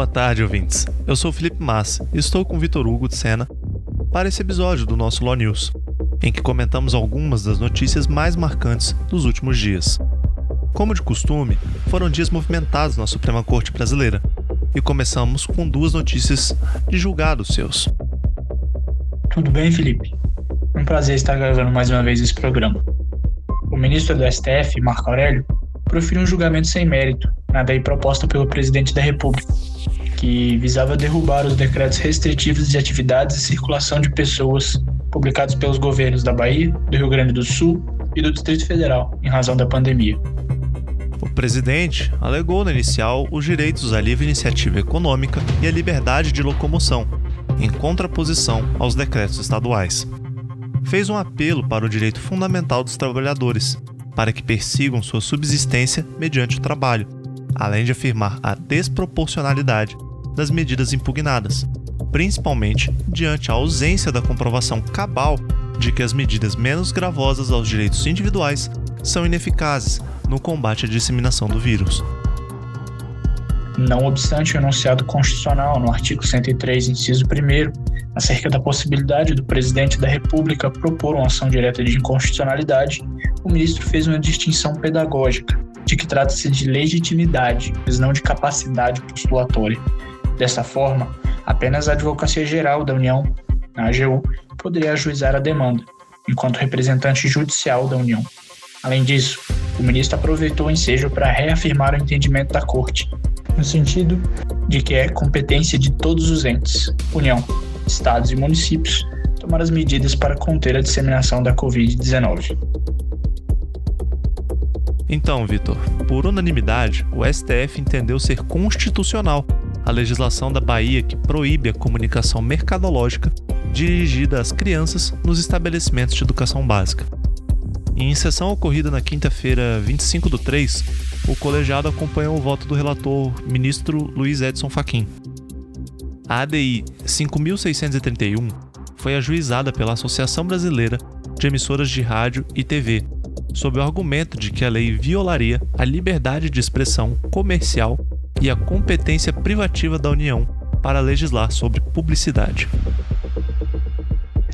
Boa tarde, ouvintes. Eu sou Felipe Massa e estou com Vitor Hugo de Sena para esse episódio do nosso Law News, em que comentamos algumas das notícias mais marcantes dos últimos dias. Como de costume, foram dias movimentados na Suprema Corte Brasileira e começamos com duas notícias de julgados seus. Tudo bem, Felipe? Um prazer estar gravando mais uma vez esse programa. O ministro do STF, Marco Aurélio, proferiu um julgamento sem mérito na lei proposta pelo presidente da República, que visava derrubar os decretos restritivos de atividades e circulação de pessoas publicados pelos governos da Bahia, do Rio Grande do Sul e do Distrito Federal, em razão da pandemia. O presidente alegou na inicial os direitos à livre iniciativa econômica e à liberdade de locomoção, em contraposição aos decretos estaduais. Fez um apelo para o direito fundamental dos trabalhadores, para que persigam sua subsistência mediante o trabalho, além de afirmar a desproporcionalidade das medidas impugnadas, principalmente diante a ausência da comprovação cabal de que as medidas menos gravosas aos direitos individuais são ineficazes no combate à disseminação do vírus. Não obstante o enunciado constitucional no artigo 103, inciso 1, acerca da possibilidade do presidente da República propor uma ação direta de inconstitucionalidade, o ministro fez uma distinção pedagógica de que trata-se de legitimidade, mas não de capacidade postulatória. Dessa forma, apenas a Advocacia Geral da União, a AGU, poderia ajuizar a demanda, enquanto representante judicial da União. Além disso, o ministro aproveitou o ensejo para reafirmar o entendimento da Corte, no sentido de que é competência de todos os entes, União, Estados e municípios, tomar as medidas para conter a disseminação da Covid-19. Então, Vitor, por unanimidade, o STF entendeu ser constitucional a legislação da Bahia que proíbe a comunicação mercadológica dirigida às crianças nos estabelecimentos de educação básica. Em sessão ocorrida na quinta-feira, 25 do 3, o colegiado acompanhou o voto do relator ministro Luiz Edson Fachin. A ADI 5631 foi ajuizada pela Associação Brasileira de Emissoras de Rádio e TV, sob o argumento de que a lei violaria a liberdade de expressão comercial e a competência privativa da União para legislar sobre publicidade.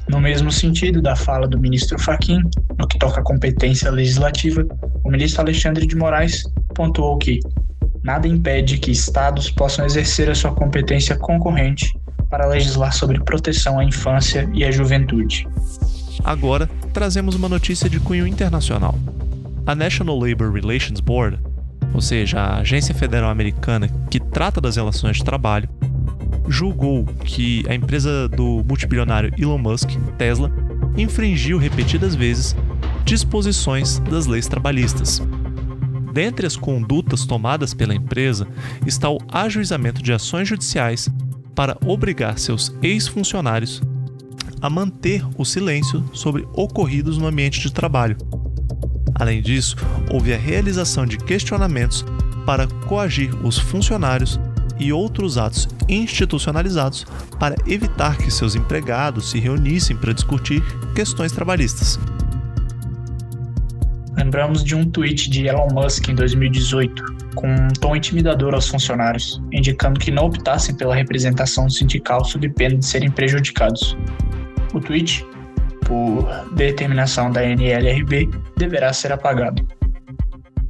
No mesmo sentido da fala do ministro Fachin, no que toca à competência legislativa, o ministro Alexandre de Moraes pontuou que nada impede que estados possam exercer a sua competência concorrente para legislar sobre proteção à infância e à juventude. Agora, trazemos uma notícia de cunho internacional. A National Labor Relations Board, ou seja, a agência federal americana que trata das relações de trabalho, julgou que a empresa do multibilionário Elon Musk, Tesla, infringiu repetidas vezes disposições das leis trabalhistas. Dentre as condutas tomadas pela empresa está o ajuizamento de ações judiciais para obrigar seus ex-funcionários a manter o silêncio sobre ocorridos no ambiente de trabalho. Além disso, houve a realização de questionamentos para coagir os funcionários e outros atos institucionalizados para evitar que seus empregados se reunissem para discutir questões trabalhistas. Lembramos de um tweet de Elon Musk em 2018, com um tom intimidador aos funcionários, indicando que não optassem pela representação sindical sob pena de serem prejudicados. O tweet, por determinação da NLRB, deverá ser apagado.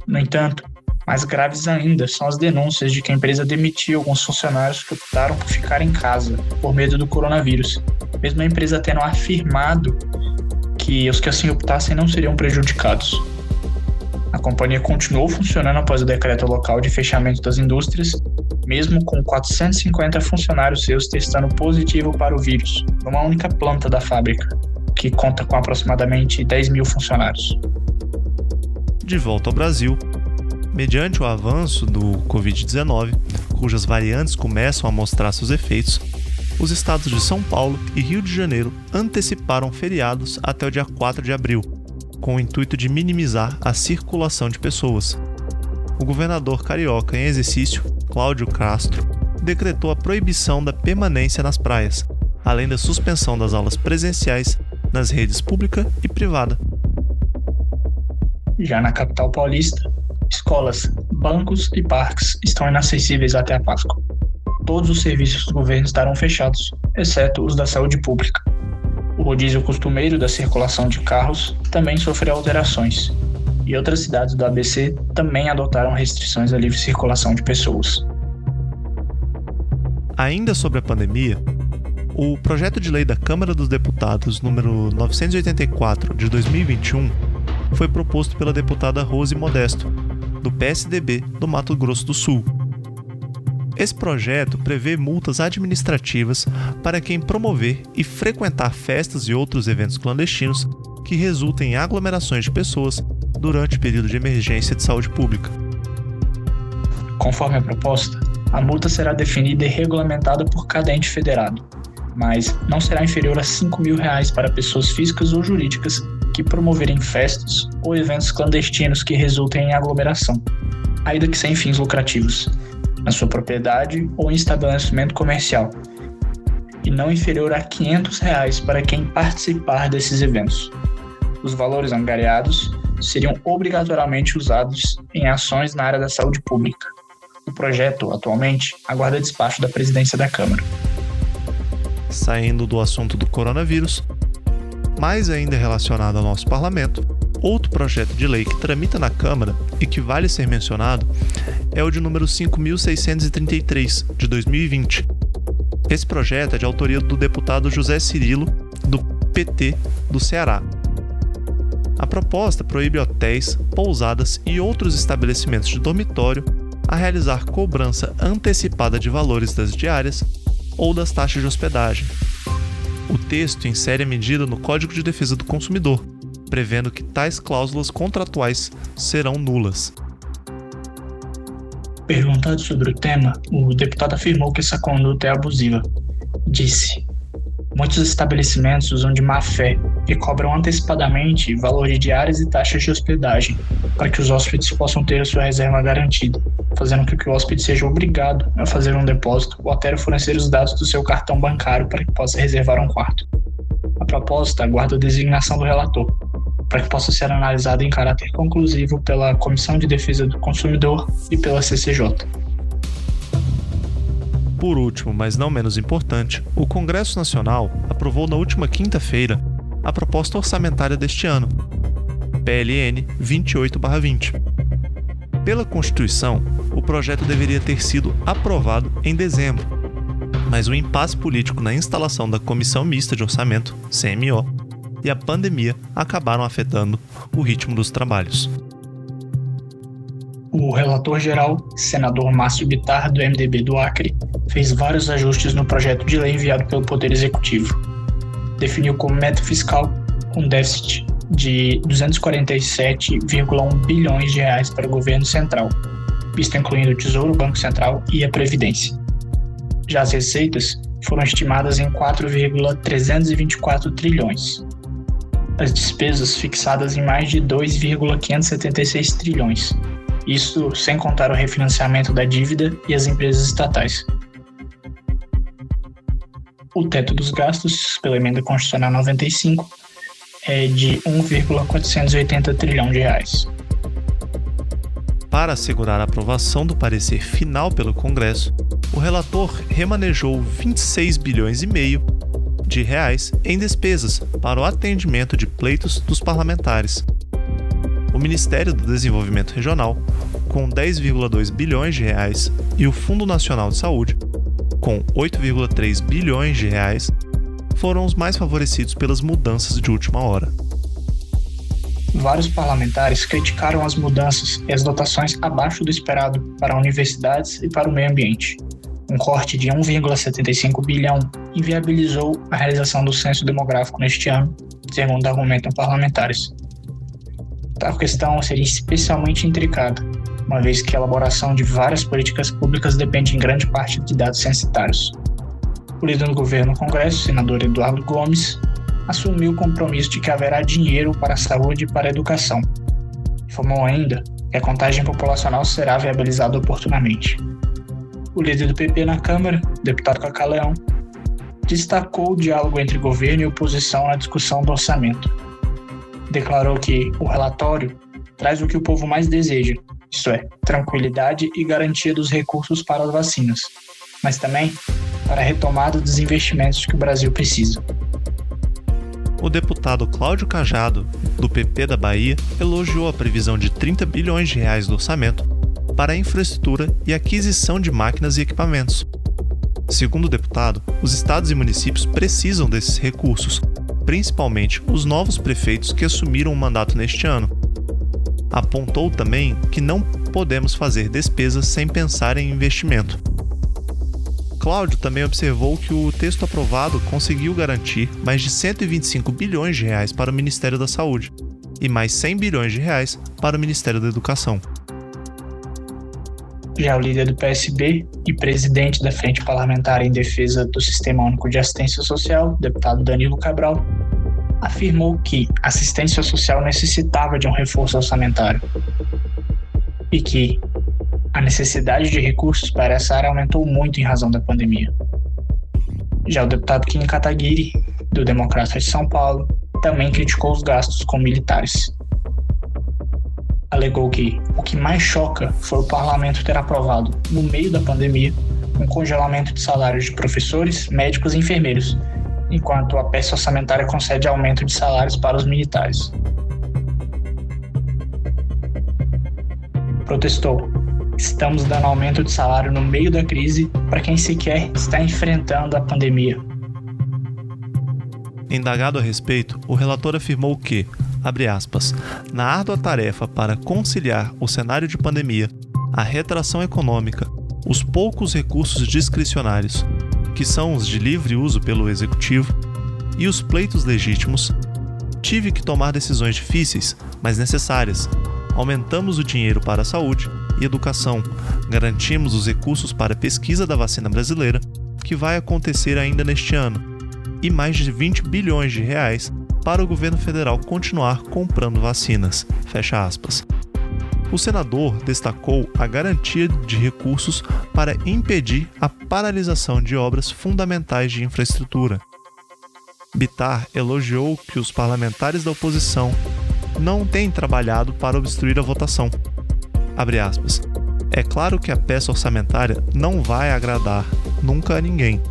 No entanto, mais graves ainda são as denúncias de que a empresa demitiu alguns funcionários que optaram por ficar em casa por medo do coronavírus, mesmo a empresa tendo afirmado que os que assim optassem não seriam prejudicados. A companhia continuou funcionando após o decreto local de fechamento das indústrias, mesmo com 450 funcionários seus testando positivo para o vírus, numa única planta da fábrica, que conta com aproximadamente 10 mil funcionários. De volta ao Brasil, Mediante o avanço do Covid-19, cujas variantes começam a mostrar seus efeitos, os estados de São Paulo e Rio de Janeiro anteciparam feriados até o dia 4 de abril, com o intuito de minimizar a circulação de pessoas. O governador carioca em exercício, Cláudio Castro, decretou a proibição da permanência nas praias, além da suspensão das aulas presenciais nas redes pública e privada. Já na capital paulista, escolas, bancos e parques estão inacessíveis até a Páscoa. todos os serviços do governo estarão fechados, exceto os da saúde pública. O rodízio costumeiro da circulação de carros também sofreu alterações, e outras cidades do ABC também adotaram restrições à livre circulação de pessoas. Ainda sobre a pandemia, o projeto de lei da Câmara dos Deputados número 984 de 2021 foi proposto pela deputada Rose Modesto, do PSDB do Mato Grosso do Sul. Esse projeto prevê multas administrativas para quem promover e frequentar festas e outros eventos clandestinos que resultem em aglomerações de pessoas durante o período de emergência de saúde pública. Conforme a proposta, a multa será definida e regulamentada por cada ente federado, mas não será inferior a 5 mil reais para pessoas físicas ou jurídicas que promoverem festas ou eventos clandestinos que resultem em aglomeração, ainda que sem fins lucrativos, na sua propriedade ou em estabelecimento comercial, e não inferior a 500 reais para quem participar desses eventos. Os valores angariados seriam obrigatoriamente usados em ações na área da saúde pública. O projeto, atualmente, aguarda despacho da presidência da Câmara. Saindo do assunto do coronavírus, mais ainda relacionado ao nosso parlamento, outro projeto de lei que tramita na Câmara e que vale ser mencionado é o de número 5633 de 2020. Esse projeto é de autoria do deputado José Cirilo, do PT do Ceará. A proposta proíbe hotéis, pousadas e outros estabelecimentos de dormitório a realizar cobrança antecipada de valores das diárias ou das taxas de hospedagem. O texto insere a medida no Código de Defesa do Consumidor, prevendo que tais cláusulas contratuais serão nulas. Perguntado sobre o tema, o deputado afirmou que essa conduta é abusiva. Disse: Muitos estabelecimentos usam de má fé e cobram antecipadamente valor de diárias e taxas de hospedagem para que os hóspedes possam ter a sua reserva garantida, fazendo com que o hóspede seja obrigado a fazer um depósito ou até fornecer os dados do seu cartão bancário para que possa reservar um quarto. A proposta aguarda a designação do relator, para que possa ser analisada em caráter conclusivo pela Comissão de Defesa do Consumidor e pela CCJ. Por último, mas não menos importante, o Congresso Nacional aprovou na última quinta-feira a proposta orçamentária deste ano, PLN 28/20. Pela Constituição, o projeto deveria ter sido aprovado em dezembro, mas o impasse político na instalação da Comissão Mista de Orçamento, CMO, e a pandemia acabaram afetando o ritmo dos trabalhos. O relator geral, senador Márcio Bitar, do MDB do Acre, fez vários ajustes no projeto de lei enviado pelo Poder Executivo. Definiu como meta fiscal um déficit de 247,1 bilhões de reais para o governo central, visto incluindo o Tesouro, o Banco Central e a Previdência. Já as receitas foram estimadas em 4,324 trilhões, as despesas fixadas em mais de 2,576 trilhões. Isso sem contar o refinanciamento da dívida e as empresas estatais. O teto dos gastos, pela emenda constitucional 95, é de 1,480 trilhão de reais. Para assegurar a aprovação do parecer final pelo Congresso, o relator remanejou 26 bilhões e meio de reais em despesas para o atendimento de pleitos dos parlamentares. O Ministério do Desenvolvimento Regional, com 10,2 bilhões de reais, e o Fundo Nacional de Saúde, com 8,3 bilhões de reais, foram os mais favorecidos pelas mudanças de última hora. Vários parlamentares criticaram as mudanças e as dotações abaixo do esperado para universidades e para o meio ambiente um corte de 1,75 bilhão inviabilizou a realização do censo demográfico neste ano, segundo argumentam parlamentares. Tal questão seria especialmente intricada, uma vez que a elaboração de várias políticas públicas depende em grande parte de dados censitários. O líder do governo no Congresso, senador Eduardo Gomes, assumiu o compromisso de que haverá dinheiro para a saúde e para a educação. Informou ainda que a contagem populacional será viabilizada oportunamente o líder do PP na Câmara, deputado Cacaleão, destacou o diálogo entre governo e oposição na discussão do orçamento. Declarou que o relatório traz o que o povo mais deseja, isto é, tranquilidade e garantia dos recursos para as vacinas, mas também para a retomada dos investimentos que o Brasil precisa. O deputado Cláudio Cajado, do PP da Bahia, elogiou a previsão de 30 bilhões de reais do orçamento para a infraestrutura e aquisição de máquinas e equipamentos. Segundo o deputado, os estados e municípios precisam desses recursos, principalmente os novos prefeitos que assumiram o mandato neste ano. Apontou também que não podemos fazer despesas sem pensar em investimento Cláudio também observou que o texto aprovado conseguiu garantir mais de 125 bilhões de reais para o Ministério da Saúde e mais 100 bilhões de reais para o Ministério da Educação. Já o líder do PSB e presidente da Frente Parlamentar em Defesa do Sistema Único de Assistência Social, deputado Danilo Cabral, afirmou que assistência social necessitava de um reforço orçamentário e que a necessidade de recursos para essa área aumentou muito em razão da pandemia. Já o deputado Kim Kataguiri, do Democrata de São Paulo, também criticou os gastos com militares. Alegou que o que mais choca foi o parlamento ter aprovado, no meio da pandemia, um congelamento de salários de professores, médicos e enfermeiros, enquanto a peça orçamentária concede aumento de salários para os militares. Protestou Estamos dando aumento de salário no meio da crise para quem sequer está enfrentando a pandemia. Indagado a respeito, o relator afirmou que, abre aspas, na árdua tarefa para conciliar o cenário de pandemia, a retração econômica, os poucos recursos discricionários, que são os de livre uso pelo executivo, e os pleitos legítimos, tive que tomar decisões difíceis, mas necessárias. Aumentamos o dinheiro para a saúde e educação, garantimos os recursos para a pesquisa da vacina brasileira, que vai acontecer ainda neste ano, e mais de 20 bilhões de reais para o governo federal continuar comprando vacinas. Fecha aspas. O senador destacou a garantia de recursos para impedir a paralisação de obras fundamentais de infraestrutura. Bitar elogiou que os parlamentares da oposição não têm trabalhado para obstruir a votação, aspas. É claro que a peça orçamentária não vai agradar nunca a ninguém,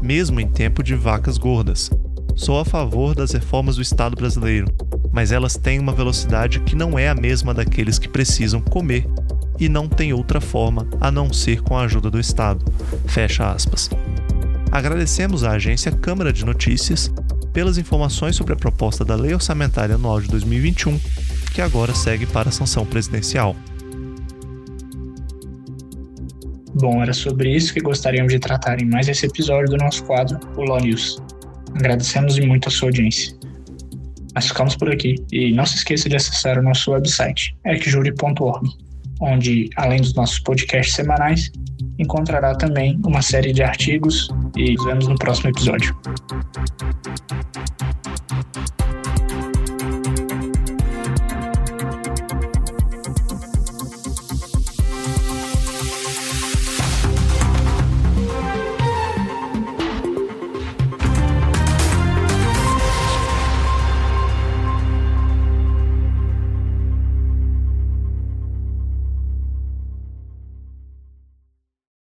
mesmo em tempo de vacas gordas. Sou a favor das reformas do Estado brasileiro, mas elas têm uma velocidade que não é a mesma daqueles que precisam comer e não tem outra forma a não ser com a ajuda do Estado. Fecha aspas. Agradecemos à agência Câmara de Notícias pelas informações sobre a proposta da Lei Orçamentária Anual de 2021, que agora segue para a sanção presidencial. Bom, era sobre isso que gostaríamos de tratar em mais esse episódio do nosso quadro, o Law News. Agradecemos muito a sua audiência. Nós ficamos por aqui e não se esqueça de acessar o nosso website, ecjuri.org, onde, além dos nossos podcasts semanais, encontrará também uma série de artigos e nos vemos no próximo episódio.